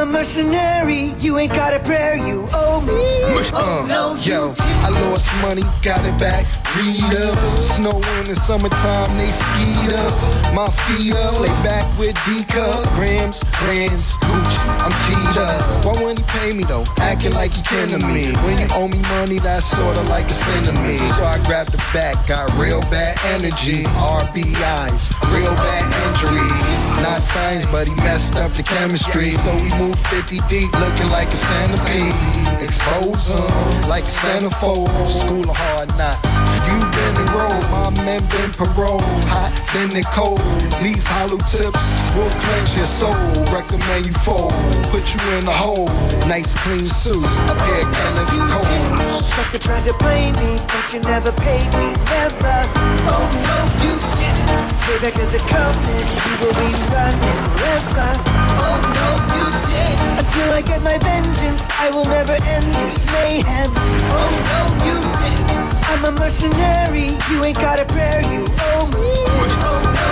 a mercenary, you ain't got a prayer, you owe me. Uh, no, yo, I lost money, got it back. Up, snow in the summertime, they skied up. My feet up, lay back with D cup, grams, grams, Gucci, I'm G'd up. Why wouldn't he pay me though? Acting like he kin to me. When you owe me money, that's sorta like a sin to me. So I grabbed the back, got real bad energy. RBIs, real bad injuries. Not science, but he messed up the chemistry. So we moved 50 deep, looking like a centipede. Expose him like a centerfold. School of hard knocks. You been enrolled, my men been parole. Hot, then it cold. These hollow tips will cleanse your soul. Recommend you fold. Put you in a hole. Nice clean suit. A pair of Cole. Sucker tried to blame me, but you never paid me, never. Oh no, you didn't. Payback is a coming, we will be running forever. Oh no, you didn't. Until I get my vengeance, I will never end this mayhem. Oh no, you didn't. I'm a mercenary, you ain't got a prayer, you owe me.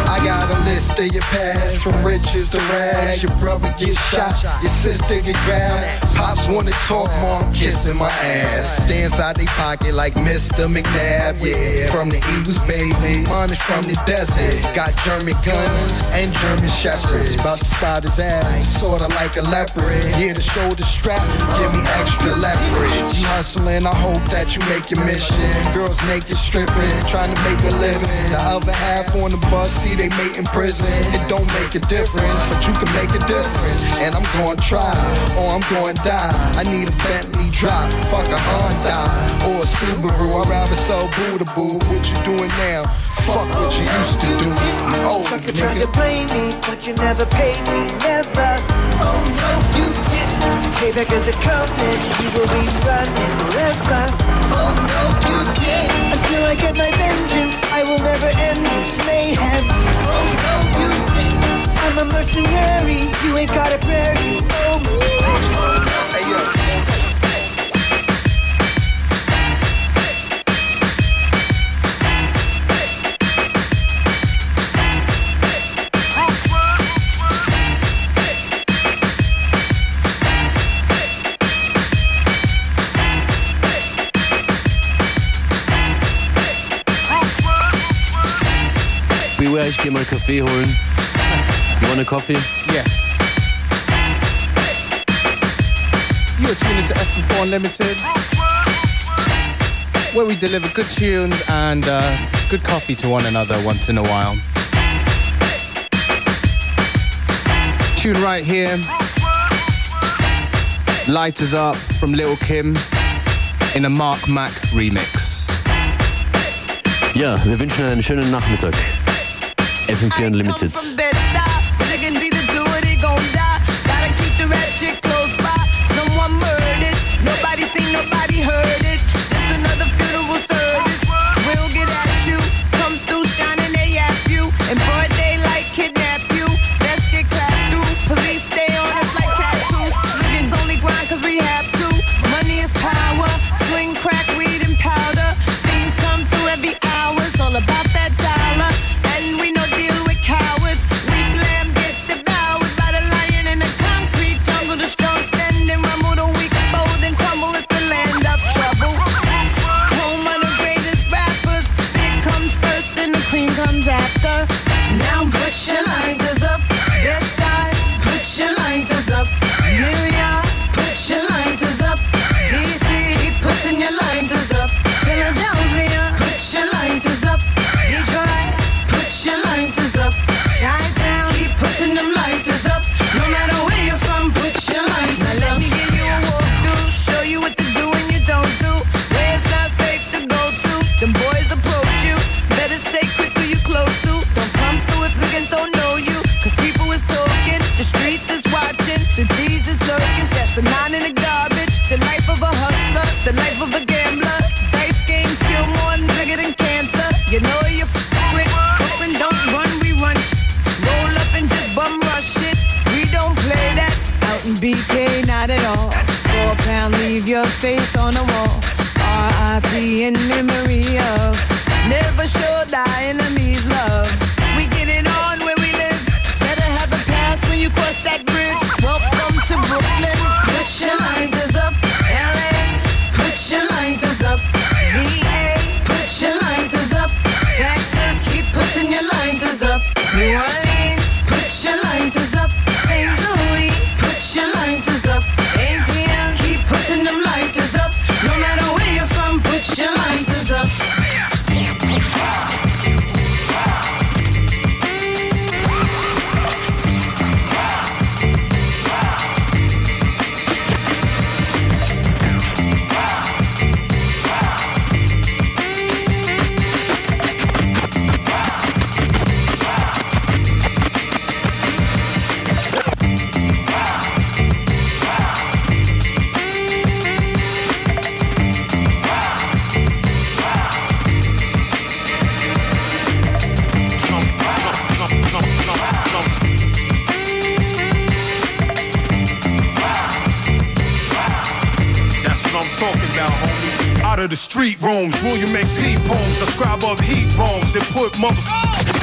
I got a list of your past, from riches to rags. Your brother get shot, your sister get grabbed. Pops wanna talk, mom kissing my ass. Stay inside they pocket like Mr. McNabb, yeah. From the Eagles, baby. Mine is from the desert. Got German guns and German shepherds. About to spot his ass, sorta like a leopard. Yeah, the shoulder strap, give me extra leverage. You hustling, I hope that you make your mission. Girls naked stripping, trying to make a living. The other half on the bus, see they mate in prison. It don't make a difference, but you can make a difference. And I'm gonna try, or I'm gonna die. I need a Bentley drop, fuck a Honda, or a Subaru. I'd rather sell Buddha Boo. What you doing now? Fuck what you used to do. Oh, Sucker tried to blame me, but you never paid me, never. Oh no, you didn't. Payback is a coming, we will be running forever. Oh no. Until I get my vengeance, I will never end this mayhem. Oh no. I'm a mercenary, you ain't got a prayer, you owe me. Hey, yo. Ich geh mal Kaffee holen. You want a coffee? Yes. You're tuning to FM4 Unlimited, where we deliver good tunes and uh, good coffee to one another once in a while. Tune right here. Lighters Up from Lil Kim in a Mark Mac remix. Ja, wir wünschen einen schönen Nachmittag. FM4 Unlimited.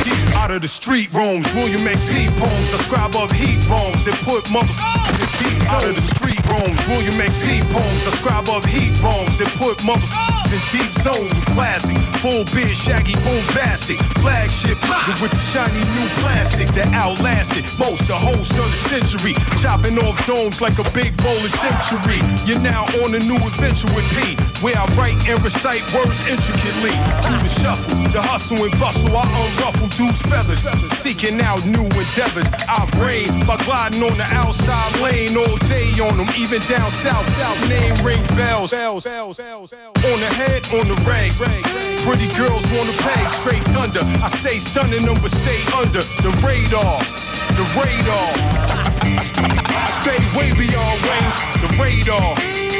Deep out of the street rooms. William X. P. poems, a scribe of heat bombs that put motherfuckers deep out of the street rooms. William X. P. poems, a scribe of heat bombs that put motherfuckers in deep zones with classic. Full beard, shaggy, bombastic. Flagship with the shiny new plastic that outlasted most the whole of the century. Chopping off domes like a big bowl of century. You're now on a new adventure with P, where I write and recite words intricately. Through the shuffle, the hustle and bustle, I unruffle dudes' feathers. Seeking out new endeavors. I've reigned by gliding on the outside lane all day on them, even down south. South name ring bells. On the head, on the rag. Pretty girls wanna pay straight thunder. I stay stunning them, but stay under the radar. The radar. I stay way beyond range. The radar.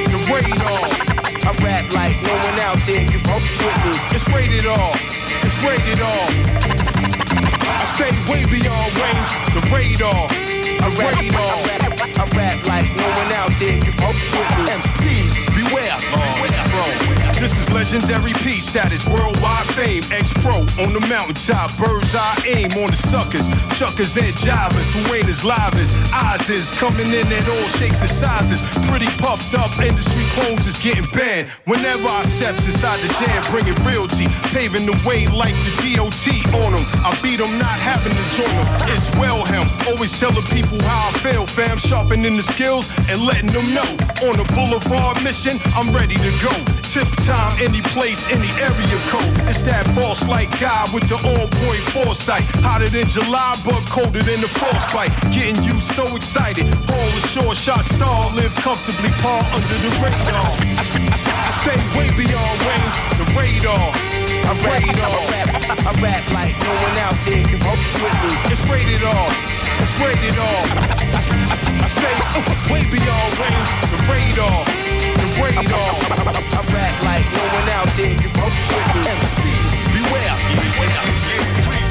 The radar. I rap like no one out there can fuck with me. It's rated R. It's rated R. I stay way beyond range. The radar. I rap, I rap, I rap like no one out there can fuck with me. MCs, beware. This is legendary peace status, worldwide fame. Ex pro on the mountaintop, bird's eye aim on the suckers. Chuckers and jivers who ain't as live as eyes is. Coming in at all shapes and sizes. Pretty puffed up, industry clones is getting banned. Whenever I steps inside the jam, bringing realty. Paving the way like the DOT on them. I beat them, not having to join them. It's well him. Always telling people how I feel, fam. Sharpening the skills and letting them know. On the boulevard mission, I'm ready to go. Tip time, any place, any area code. It's that boss like guy with the on point foresight. Hotter than July, but colder than the frostbite. Getting you so excited. Ball short shot star, live comfortably, par under the radar. I stay way beyond range, the radar. I rap, I rap, I rap like no one out there can fuck with me. It's rated R. It's rated R. I stay uh, way beyond range, the radar. The radar. I rap like no one out there can fuck with me. Beware. Beware.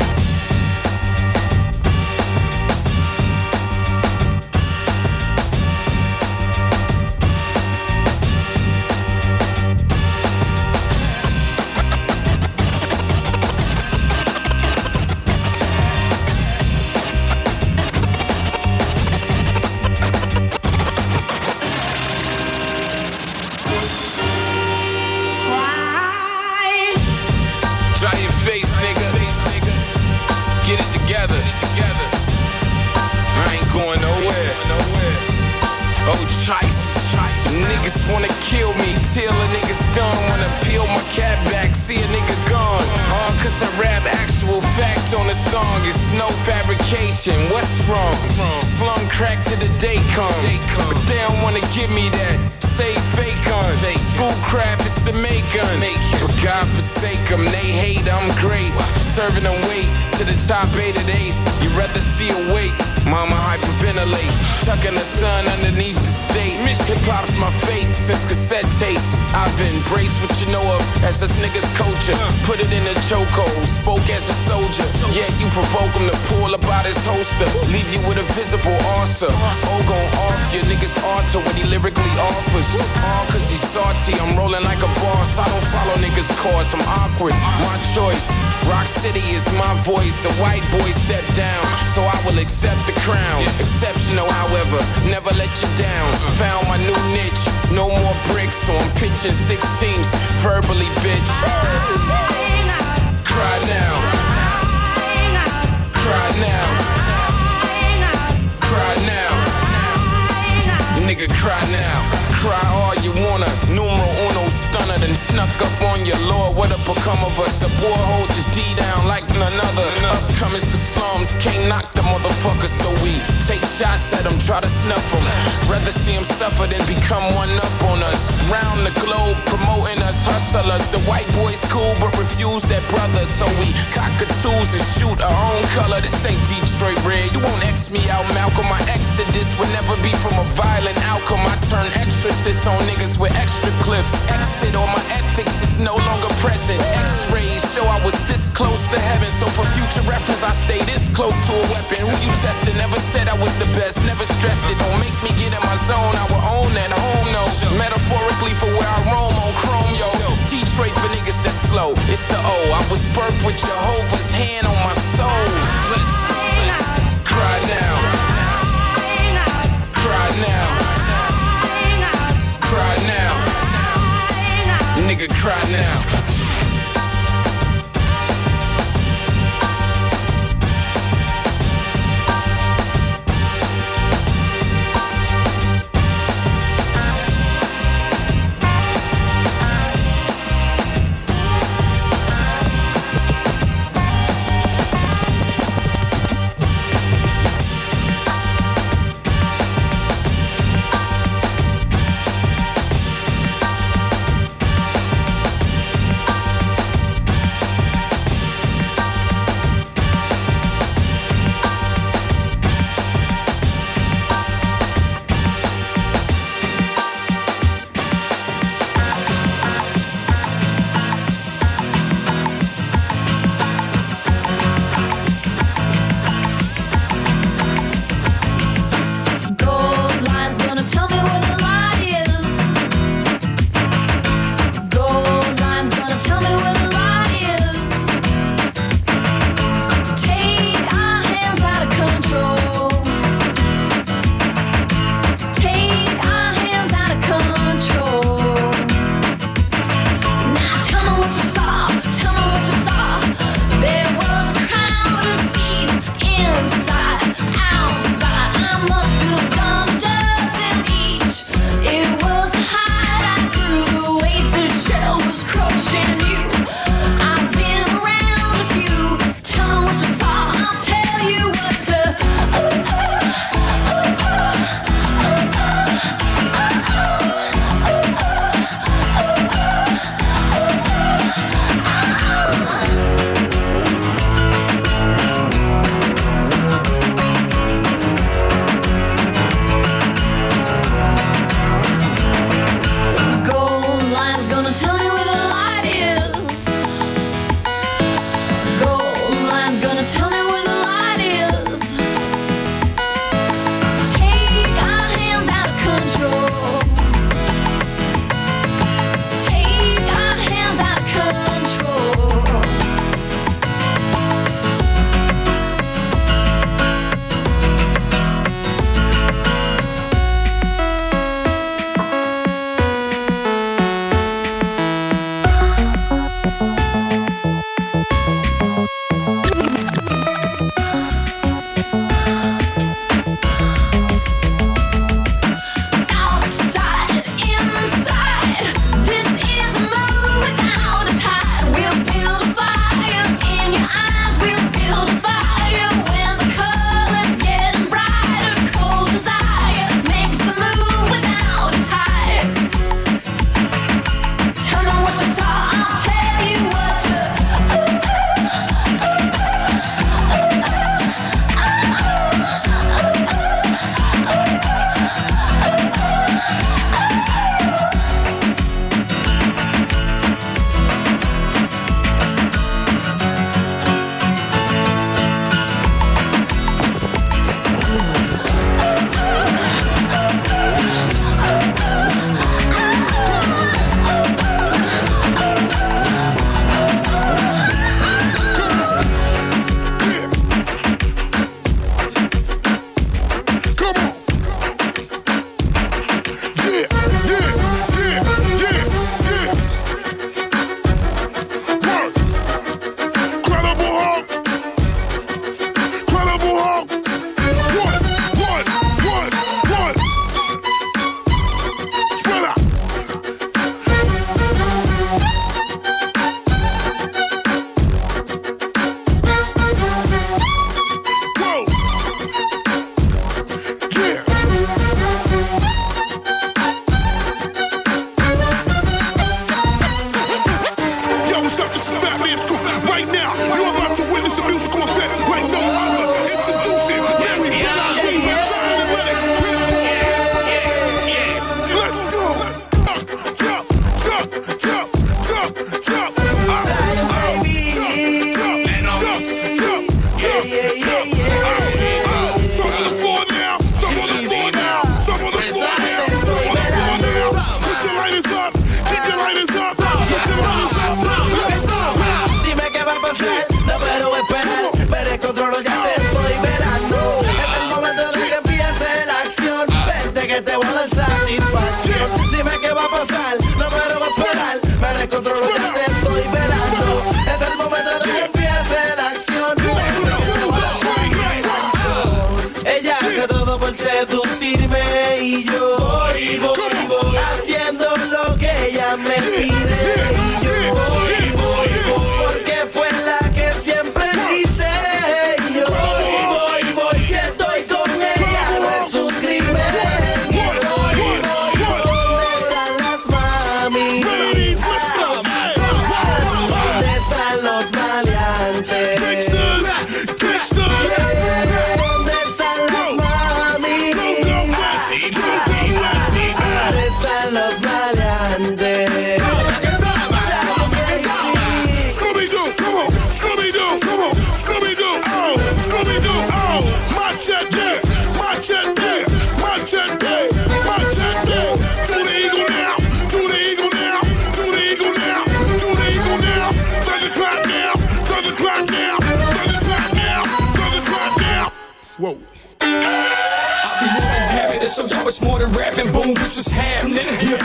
Course, I'm awkward. My choice. Rock City is my voice. The white boy stepped down, so I will accept the crown. Exceptional, however, never let you down. Found my new niche, no more bricks, so I'm pitching 16s verbally, bitch. Cry now. Cry now. Cry now. Nigga, cry now. Cry snuck up on your lord. What up become of us? The boy hold the D down like none other. Upcomers to slums, can't knock the motherfucker, so we take shots at him, try to snuff him. Rather see him suffer than become one up on us. Round the globe, promoting us, hustlers. The white boys cool, but refuse that brother, so we cockatoos and shoot our own color. This ain't Detroit red. You won't X me out, Malcolm. My exodus would never be from a violent outcome. I turn exorcists on niggas with extra clips. Exit on my ethics is no longer present. X-rays show I was this close to heaven. So for future reference, I stay this close to a weapon. Who you tested? Never said I was the best, never stressed it. Don't make me get in my zone. I will own at home, no. Metaphorically for where I roam on chrome, yo. Detroit for niggas that's slow. It's the O. I was birthed with Jehovah's hand on my soul. Let's, let's cry now. Cry now. Cry now. Nigga, cry now.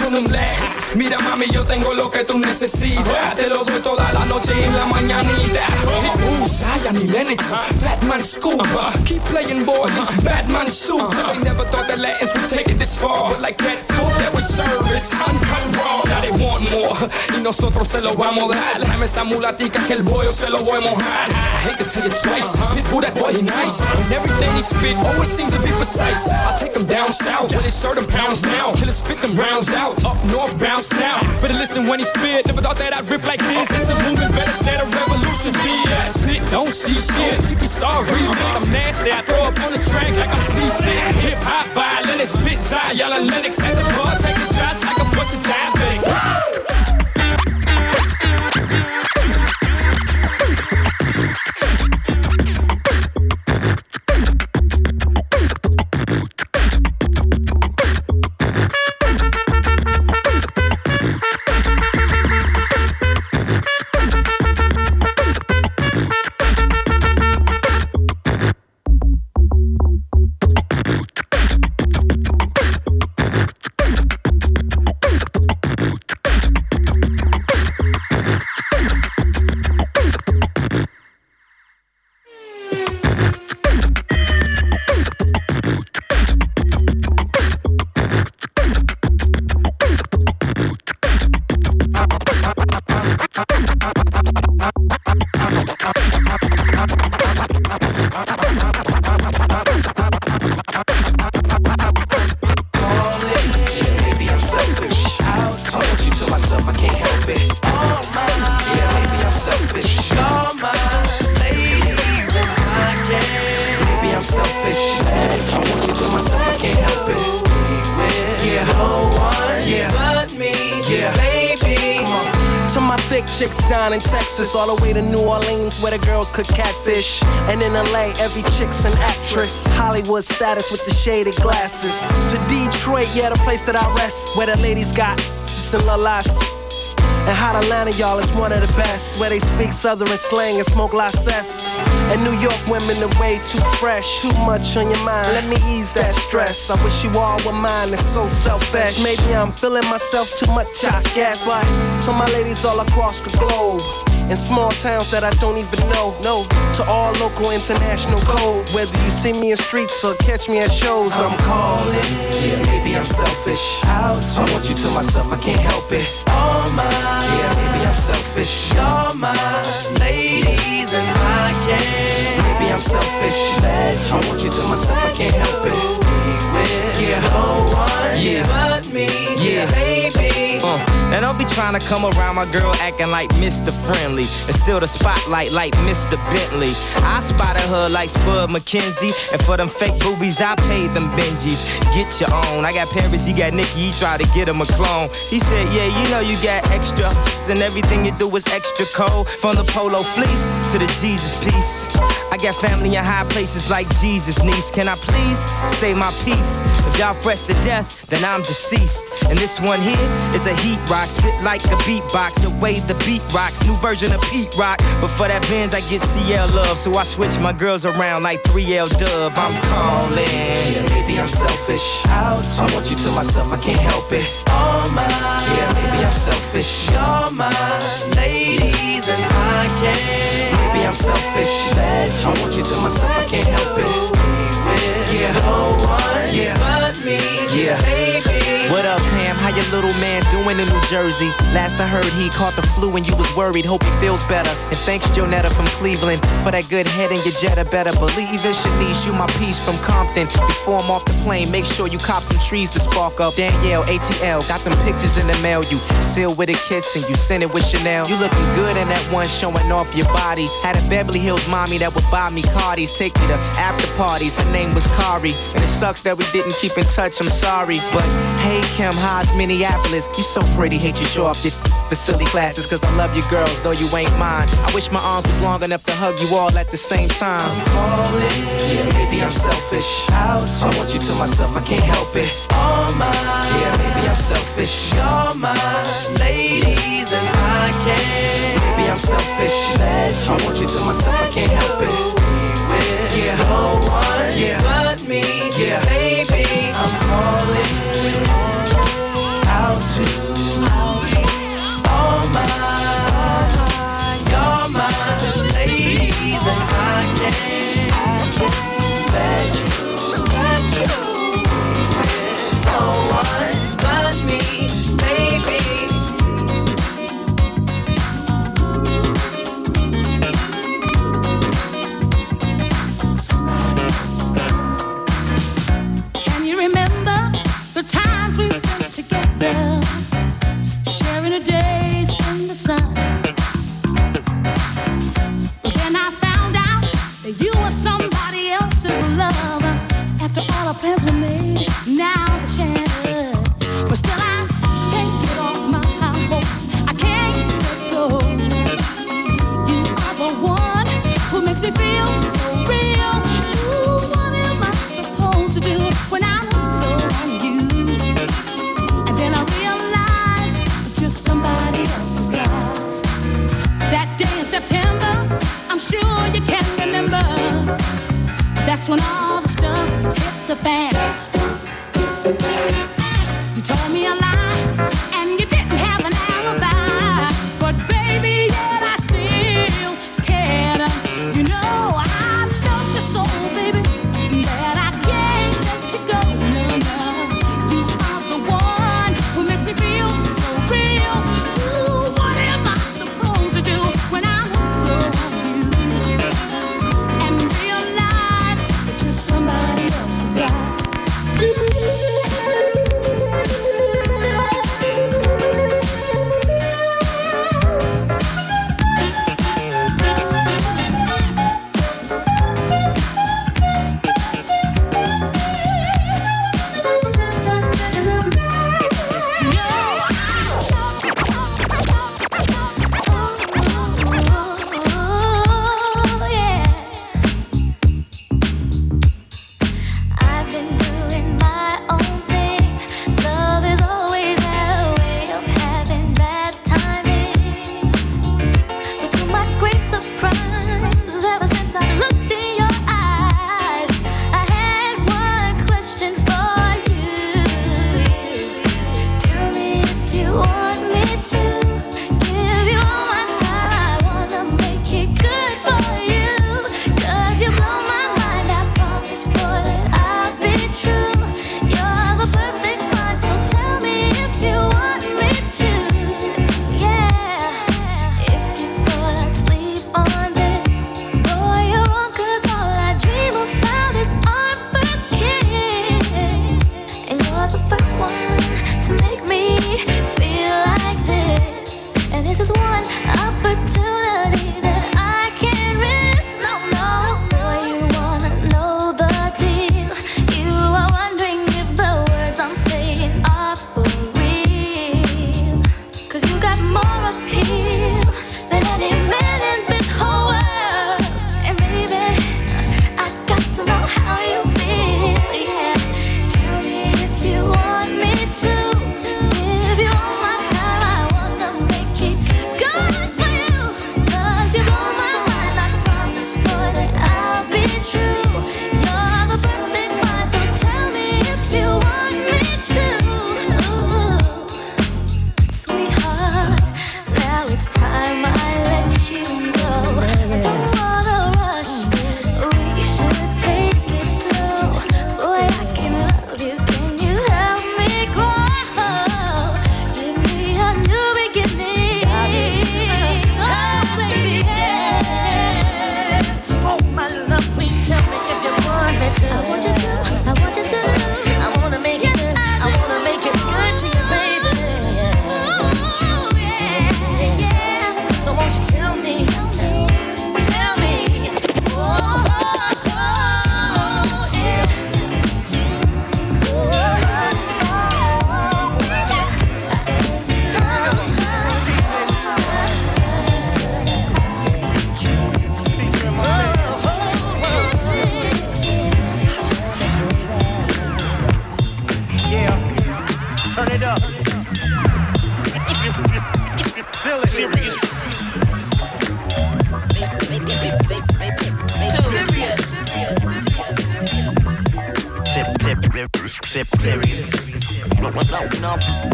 Here come them. Mira mami, yo tengo lo que tú necesitas. Te lo doy toda la noche y en la mañanita. Ooh, uh, Zion y Lennox, Batman Scoop. Keep playing boy, Batman shoot. They never thought that Latins would take it this far. But like that coke that was service, uncut raw. Now they want more, y nosotros se lo vamos a dar. Dame esa mulatica que el bollo se lo voy a mojar. I hate to tell you twice, uh-huh. Pitbull that boy he nice. And everything he spit always seems to be precise. I take him down south where they serve them pounds now. Killer spit them rounds out. Up north bounce now. Better listen when he spit. Never thought that I'd rip like this. It's a movement, better set a revolution. BS. Sit, don't see shit. Superstar remix. I'm nasty. I throw up on the track like I'm seasick. Hip hop violin, spit Zion and Lennox at the bar, taking With the shaded glasses. To Detroit, yeah, the place that I rest, where the ladies got and la. And hot Atlanta, y'all, is one of the best. Where they speak Southern slang and smoke La cess. And New York women are way too fresh. Too much on your mind. Let me ease that stress. I wish you all were mine. It's so selfish. Maybe I'm feeling myself too much, I guess. But to my ladies all across the globe. In small towns that I don't even know. No, to all local international code. Whether you see me in streets or catch me at shows, I'm calling. Yeah, maybe I'm selfish. I want you to myself, I can't help it. All mine. Yeah, maybe I'm selfish. All mine. Ladies, and I can't. Maybe I'm selfish. I want you to myself, I can't help it. Trying to come around my girl acting like Mr. Friendly and still the spotlight like Mr. Bentley. I spotted her like Spud MacKenzie, and for them fake boobies, I paid them Benjis. Get your own. I got Paris, he got Nicky, he tried to get him a clone. He said, Yeah, you know you got extra, and everything you do is extra cold. From the polo fleece to the Jesus piece. I got family in high places like Jesus, niece. Can I please say my piece? If y'all fresh to death, then I'm deceased. And this one here is a heat rock, spit like a beatbox. The way the beat rocks, new version of Pete Rock. But for that Benz, I get CL love, so I switch my girls around like 3L Dub. I'm calling. Yeah, maybe I'm selfish. to? I want you to myself, I can't help it. All mine. Yeah, maybe I'm selfish. You're mine, ladies, and I can't. I'm selfish. I want you to myself, I can't help it. Yeah, no one yeah. but me. Yeah, baby. What up, Pam? How your little man doing in New Jersey? Last I heard, he caught the flu and you was worried. Hope he feels better. And thanks, Jonetta from Cleveland, for that good head in your Jetta. Better believe it, Shanice. You my piece from Compton. Before I'm off the plane, make sure you cop some trees to spark up. Danielle, ATL, got them pictures in the mail. You seal with a kiss and you send it with Chanel. You looking good in that one, showing off your body. Had a Beverly Hills mommy that would buy me Cardis, take me to after parties. Her name was Kari, and it sucks that we didn't keep in touch. I'm sorry, but hey, Kim, how's Minneapolis? You so pretty, hate you show off your for silly classes, cause I love you girls, though you ain't mine. I wish my arms was long enough to hug you all at the same time. calling. Yeah, maybe I'm selfish. Out, to? I want you to myself, I can't help it. All mine. Yeah, maybe I'm selfish. You're mine, ladies, and I can't. Maybe I'm selfish. I want you to myself, I can't help it. Yeah, no one yeah. but me. Yeah, baby, I'm calling. To? All mine.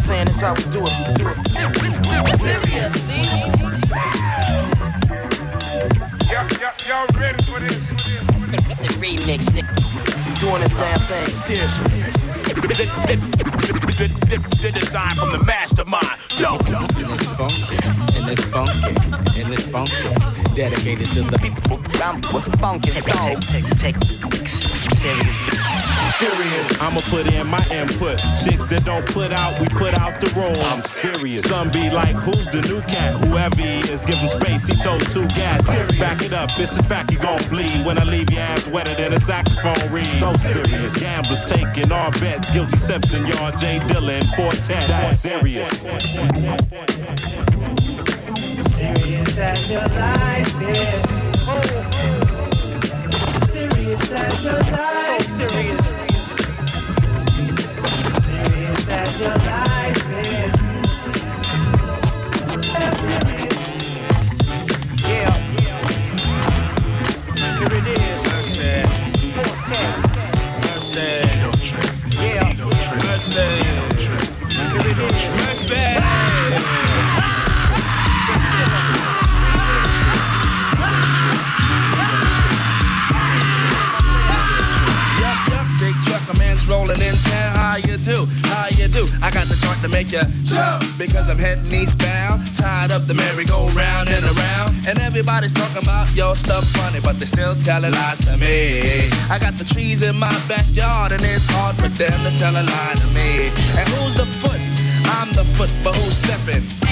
Saying this how we do it. Do it. Serious. Y'all ready for this? The remix, nigga. We doing this damn thing seriously. The design from the mastermind. Yo, And it's funky, and it's funky, and it's funky. Dedicated to the people. I'm with funky soul. Take, take, take, serious. serious. I'ma put in my input. Chicks that don't put out, we put out the room. I'm serious. Some be like, who's the new cat? Whoever he is, give him space. He told two cats. Back it up, it's a fact you gon' bleed when I leave your ass wetter than a saxophone reed. So serious. Gamblers taking all bets. Guilty Simpson, y'all J Dilla and Fortet. That's serious. Serious as your life is. Serious as your life So serious. Serious as your life Joint to make you jump because I'm heading eastbound. Tied up the merry-go-round and around, and everybody's talking about your stuff funny, but they still telling lies to me. I got the trees in my backyard, and it's hard for them to tell a lie to me. And who's the foot? I'm the foot, but who's stepping?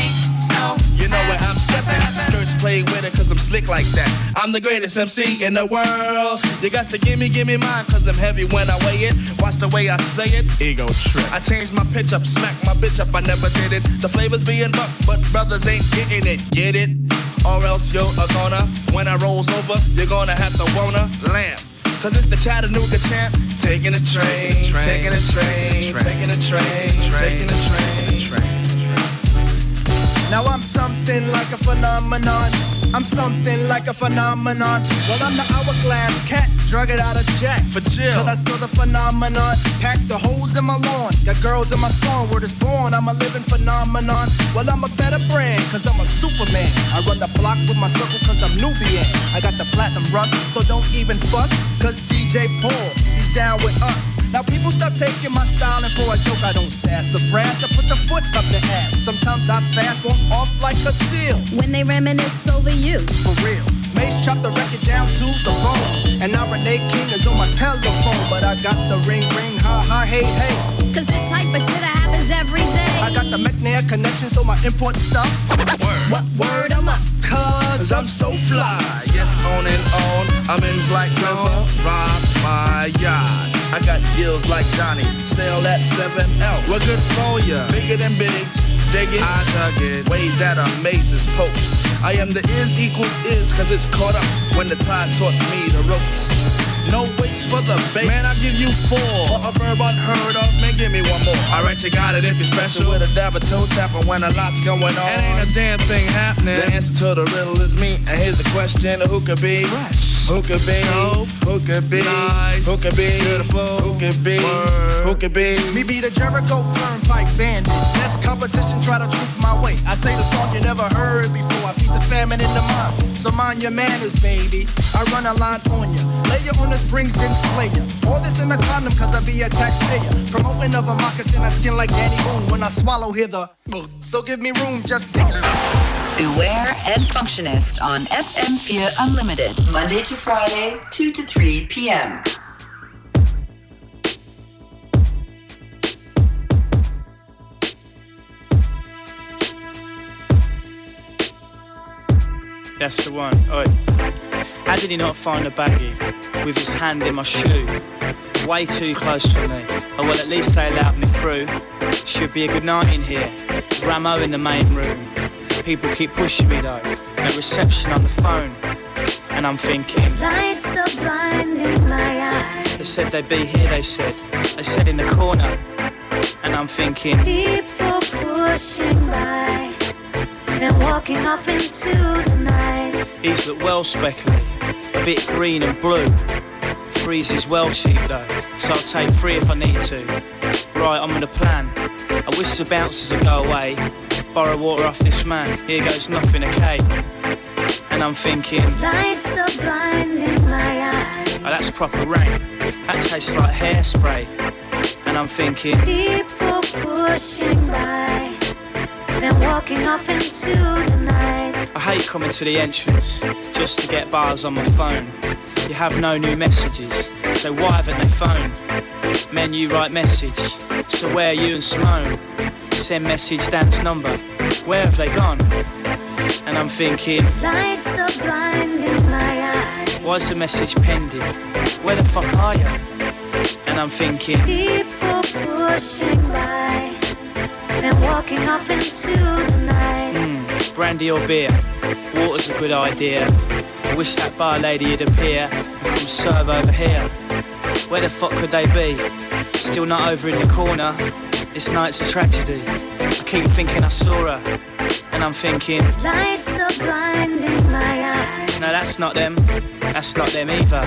You know where I'm stepping. Skirts play with it cause I'm slick like that. I'm the greatest MC in the world. You got to give me, give me mine cause I'm heavy when I weigh it. Watch the way I say it. Ego trip. I changed my pitch up, smack my bitch up, I never did it. The flavor's being bucked, but brothers ain't getting it. Get it? Or else you're a gonna. When I rolls over, you're gonna have to wanna lamp. Cause it's the Chattanooga champ. Taking a train, taking a train, taking a train, taking a train. Now I'm something like a phenomenon. I'm something like a phenomenon. Well, I'm the hourglass cat, drug it out of jack. For chill. Cause I spill the phenomenon. Pack the holes in my lawn. Got girls in my song. Word is born. I'm a living phenomenon. Well, I'm a better brand. Cause I'm a superman. I run the block with my circle cause I'm Nubian. I got the platinum rust. So don't even fuss. Cause DJ Paul, he's down with us. Now people stop taking my style and for a joke I don't sassafras. I put the foot up the ass. Sometimes I fast, walk off like a seal. When they reminisce over you. For real. Mace chopped the record down to the bone. And now Renee King is on my telephone. But I got the ring ring, ha ha, hey hey. Cause this type of shit happens every day. I got the McNair connection, so my import stuff. What word I'm up? Cause Cause I'm so fly, yes, on and on. I'm in like river, rock my yacht. I got deals like Johnny, sell that 7L. We're good for ya, bigger than bigs. Dig it, I dug it. Ways that amazes popes. I am the is equals is, cause it's caught up when the tide taught me the ropes. No waits for the bait. Man, I'll give you four. For a verb unheard of, man, give me one more. Alright, you got it if you're special. With a dab of toe tapper when a lot's going on. And ain't a damn thing happening. The answer to the riddle is me. And here's the question who could be? Fresh. Who could be? Who could be? Nice. Who could be? Beautiful. Who could be? Word. Who could be? Me be the Jericho Turnpike bandit. Less competition, try to troop my way. I say the song you never heard before. I feed the famine in the mind. So mind your manners, baby. I run a line on ya. Lay you on the springs, then slay ya. All this in a condom, cause I be a taxpayer. Promoting of a moccasin, I skin like Danny Boone when I swallow hither. So give me room, just Beware and Functionist on FM4 Unlimited, Monday to Friday, 2 to 3 p.m. That's the one. Oi. How did he not find a baggie with his hand in my shoe? Way too close for me. Oh well, at least they allowed me through. Should be a good night in here. Ramo in the main room. People keep pushing me though. No reception on the phone. And I'm thinking, Lights are blinding my eyes. they said they'd be here, they said. They said in the corner. And I'm thinking, People pushing by, then walking off into the night. He's look well speckled, a bit green and blue. Threes is well cheap though, so I'll take three if I need to. Right, I'm on a plan. I wish the bouncers would go away. Borrow water off this man. Here goes nothing, okay? And I'm thinking, Lights are blinding my eyes. oh, that's proper rain. That tastes like hairspray. And I'm thinking, People pushing by, then walking off into the night. I hate coming to the entrance just to get bars on my phone. You have no new messages, so why haven't they phoned? Men, you write message, so where are you and Simone? Send message, dance number, where have they gone? And I'm thinking, Lights are blinding my eyes. why's the message pending? Where the fuck are you? And I'm thinking, People pushing by, then walking off into the night. mm, brandy or beer? Water's a good idea. I wish that bar lady would appear and come serve over here. Where the fuck could they be? Still not over in the corner. This night's a tragedy. I keep thinking I saw her, and I'm thinking, Lights are blinding my eyes. no, that's not them. That's not them either.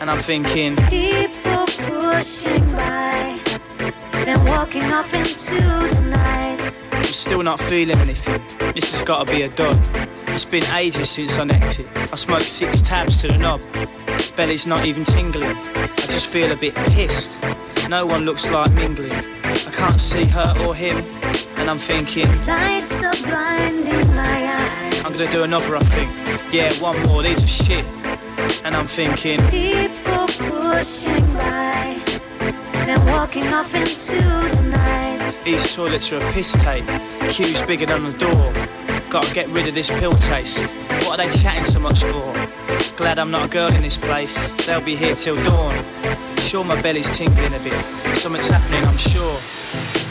And I'm thinking, People pushing by, then walking off into the night. I'm still not feeling anything. This has got to be a dud. It's been ages since I necked it. I smoked six tabs to the knob. Belly's not even tingling. I just feel a bit pissed. No one looks like mingling. I can't see her or him. And I'm thinking, Lights are blinding my eyes. I'm gonna do another, I think. Yeah, one more, these are shit. And I'm thinking, People pushing by, then walking off into the night. these toilets are a piss tape. Queue's bigger than the door. Gotta get rid of this pill taste. What are they chatting so much for? Glad I'm not a girl in this place. They'll be here till dawn. Sure, my belly's tingling a bit. Something's happening, I'm sure.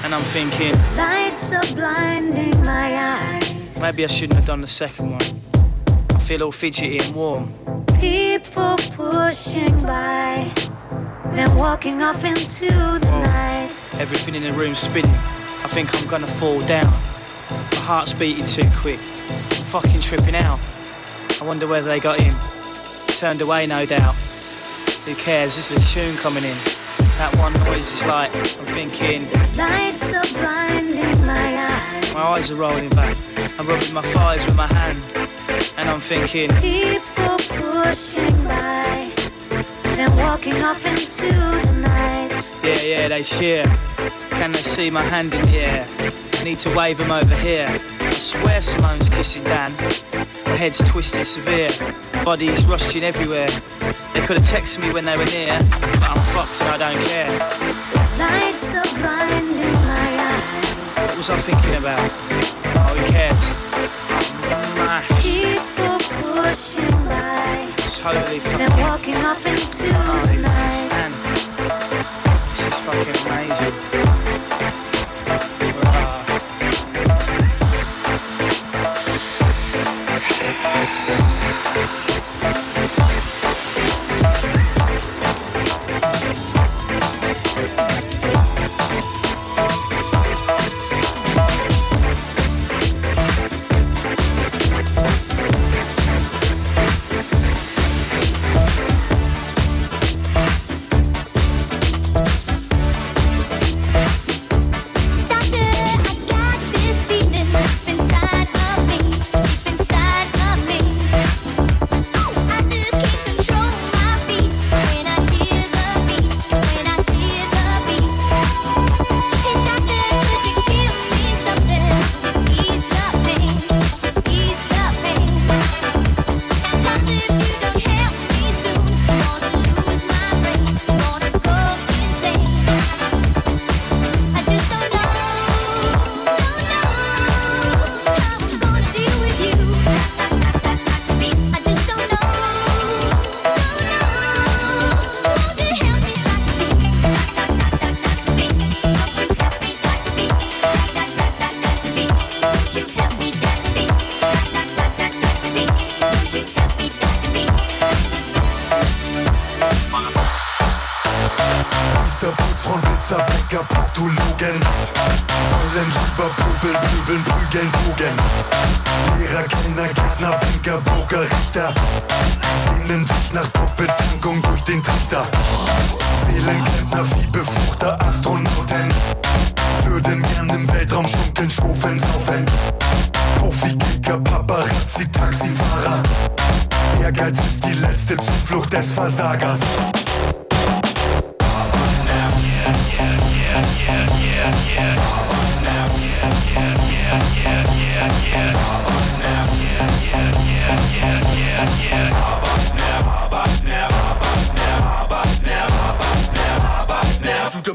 And I'm thinking, Lights are blinding my eyes. maybe I shouldn't have done the second one. I feel all fidgety and warm. People pushing by, then walking off into the night. Everything in the room's spinning. I think I'm gonna fall down. Heart's beating too quick. I'm fucking tripping out. I wonder whether they got in. Turned away, no doubt. Who cares? This is a tune coming in. That one noise is like, I'm thinking, Lights are blinding my eyes. my eyes are rolling back. I'm rubbing my thighs with my hand. And I'm thinking, People pushing by, then walking off into the night. Yeah, yeah, they cheer. Can they see my hand in the air? Need to wave them over here. I swear Simone's kissing Dan. My head's twisted severe. Bodies rushing everywhere. They could have texted me when they were near, but I'm fucked and I don't care. Lights are blinding my eyes. What was I thinking about? Oh, who cares? Mash. People pushing by, Totally fucking. walking off into the night. stand. Fucking amazing. Druckbetankung durch den Trichter. Seelenklempner, Viehbefruchter, Astronauten. Würden gern im Weltraum schunkeln, schwufeln, saufen. Profi-Kicker, Paparazzi, Taxifahrer. Ehrgeiz ist die letzte Zuflucht des Versagers. Tut er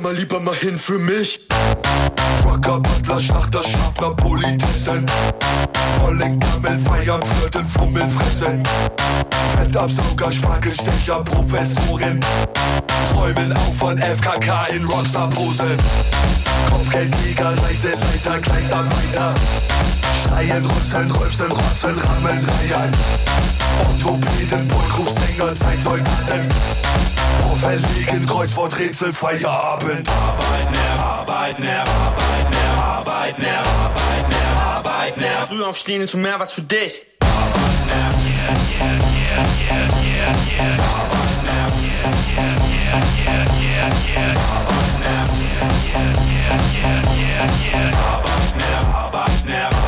mal lieber mal hin für mich. Trucker, Butler, Schlachter, Schaffner, Politessen. Vollen Kamel, feiern, flirten, fummeln, fressen. Fettabsauger, Spargelstecher, Professorin. Träumen auf von FKK in Rockstar-Posen. Kopfgeldjäger, Reiseleiter, Gleisarbeiter. Schreien, rüsseln, rülpsen, rotzen, rammeln, reiern. Orthopäden, Boygroup-Sänger, Zeitsoldaten. Verlegen, Kreuzworträtsel, Feierabend. Arbeit mehr, Arbeit mehr, Arbeit mehr, Arbeit mehr, Arbeit mehr, Arbeit mehr. Früh aufstehen ist mehr was für dich. Arbeit mehr, yeah, yeah, yeah, yeah, yeah, yeah. Arbeit mehr,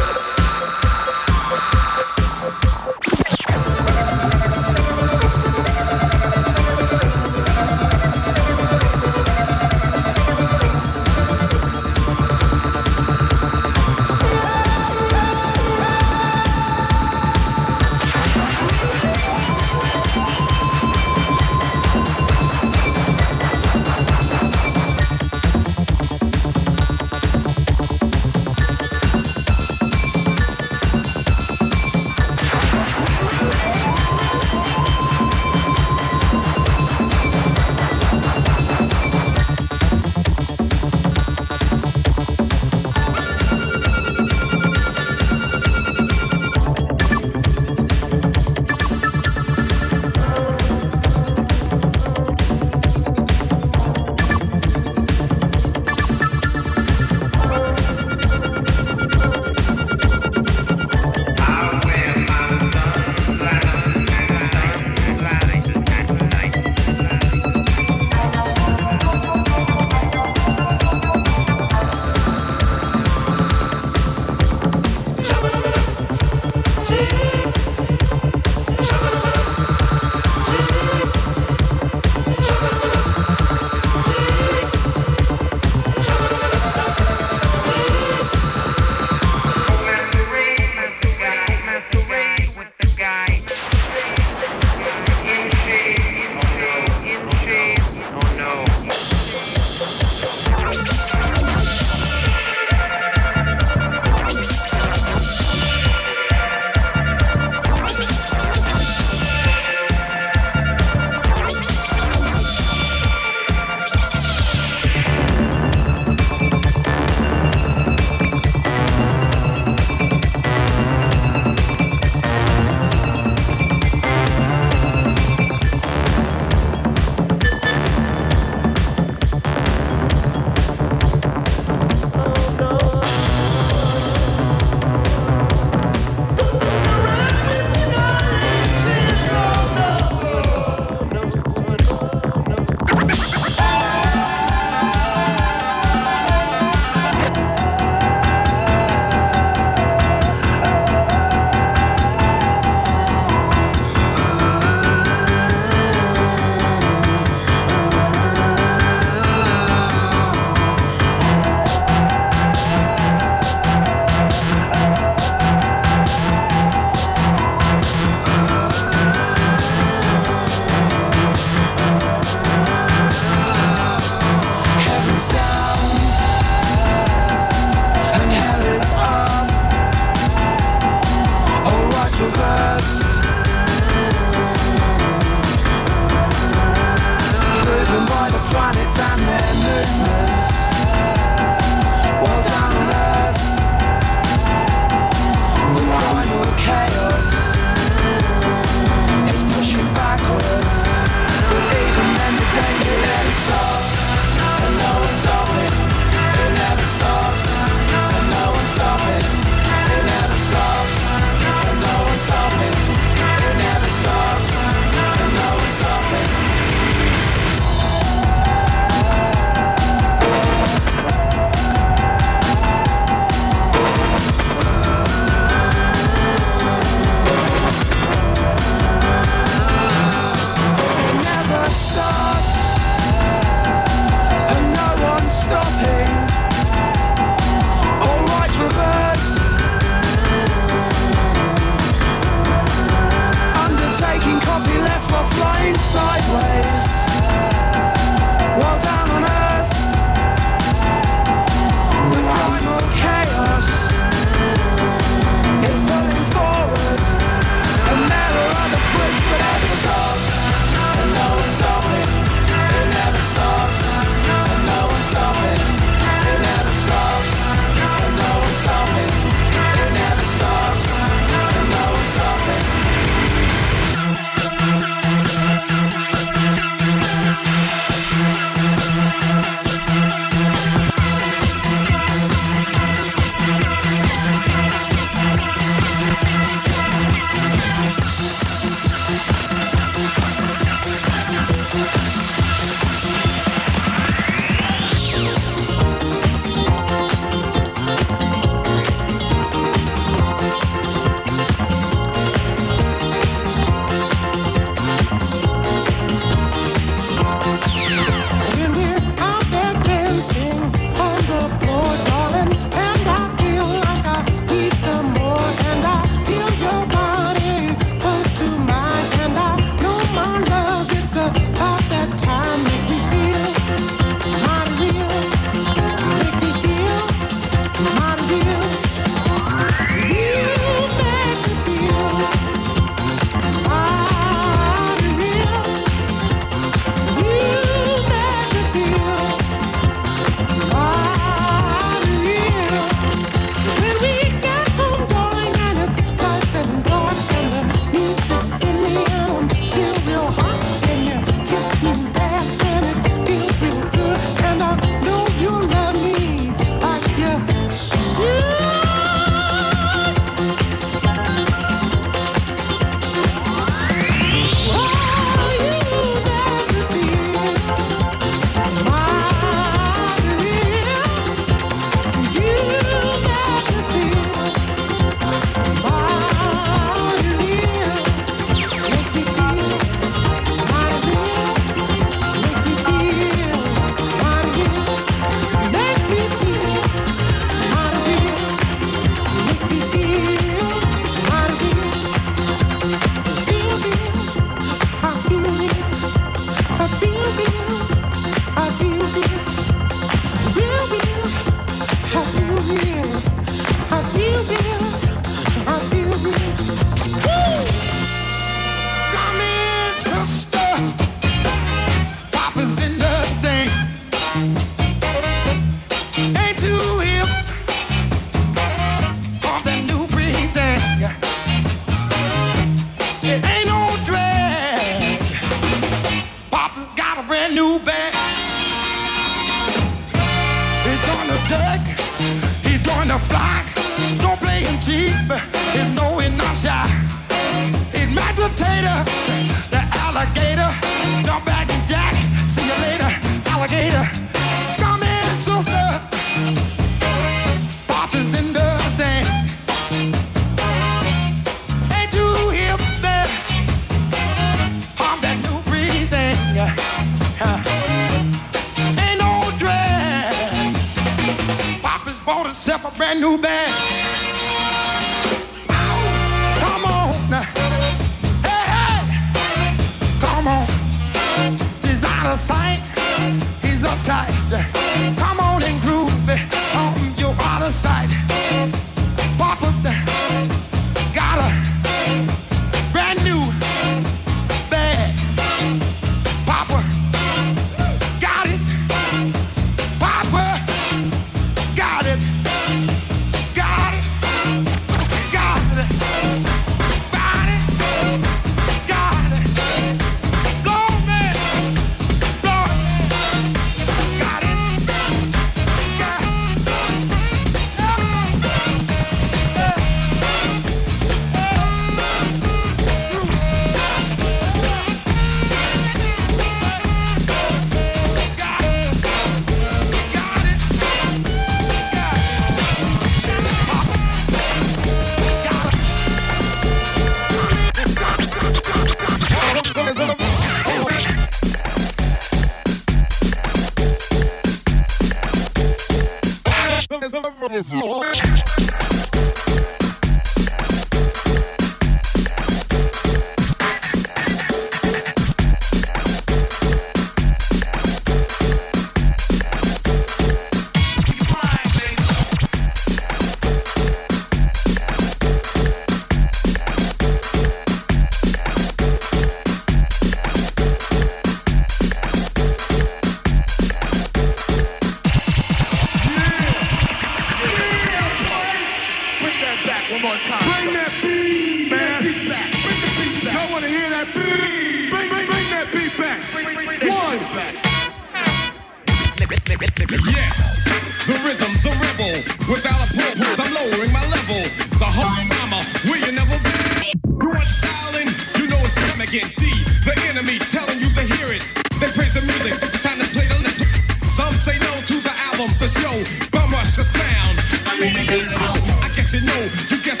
Yes, the rhythm, the rebel. Without a purpose, I'm lowering my level. The whole mama, will you never be? You want styling? You know it's time to get D. The enemy telling you to hear it. They praise the music. It's time to play the lyrics. Some say no to the album, the show. Bum rush the sound. I mean, I guess you know. You guess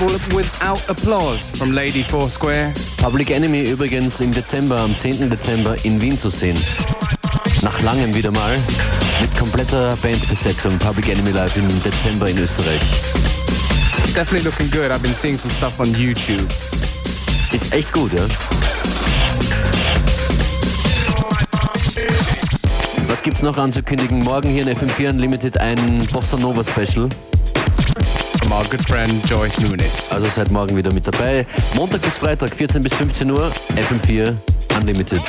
Rebel Without Applause from Lady Foursquare. Public Enemy übrigens im Dezember, am 10. Dezember in Wien zu sehen. Nach langem wieder mal. Mit kompletter Bandbesetzung. Public Enemy live im Dezember in Österreich. Definitely looking good. I've been seeing some stuff on YouTube. Ist echt gut, ja? Was gibt's noch anzukündigen? Morgen hier in FM4 Unlimited ein Bossa Nova Special. Our good friend Joyce Muniz. Also seid morgen wieder mit dabei. Montag bis Freitag, 14 bis 15 Uhr, FM4 Unlimited.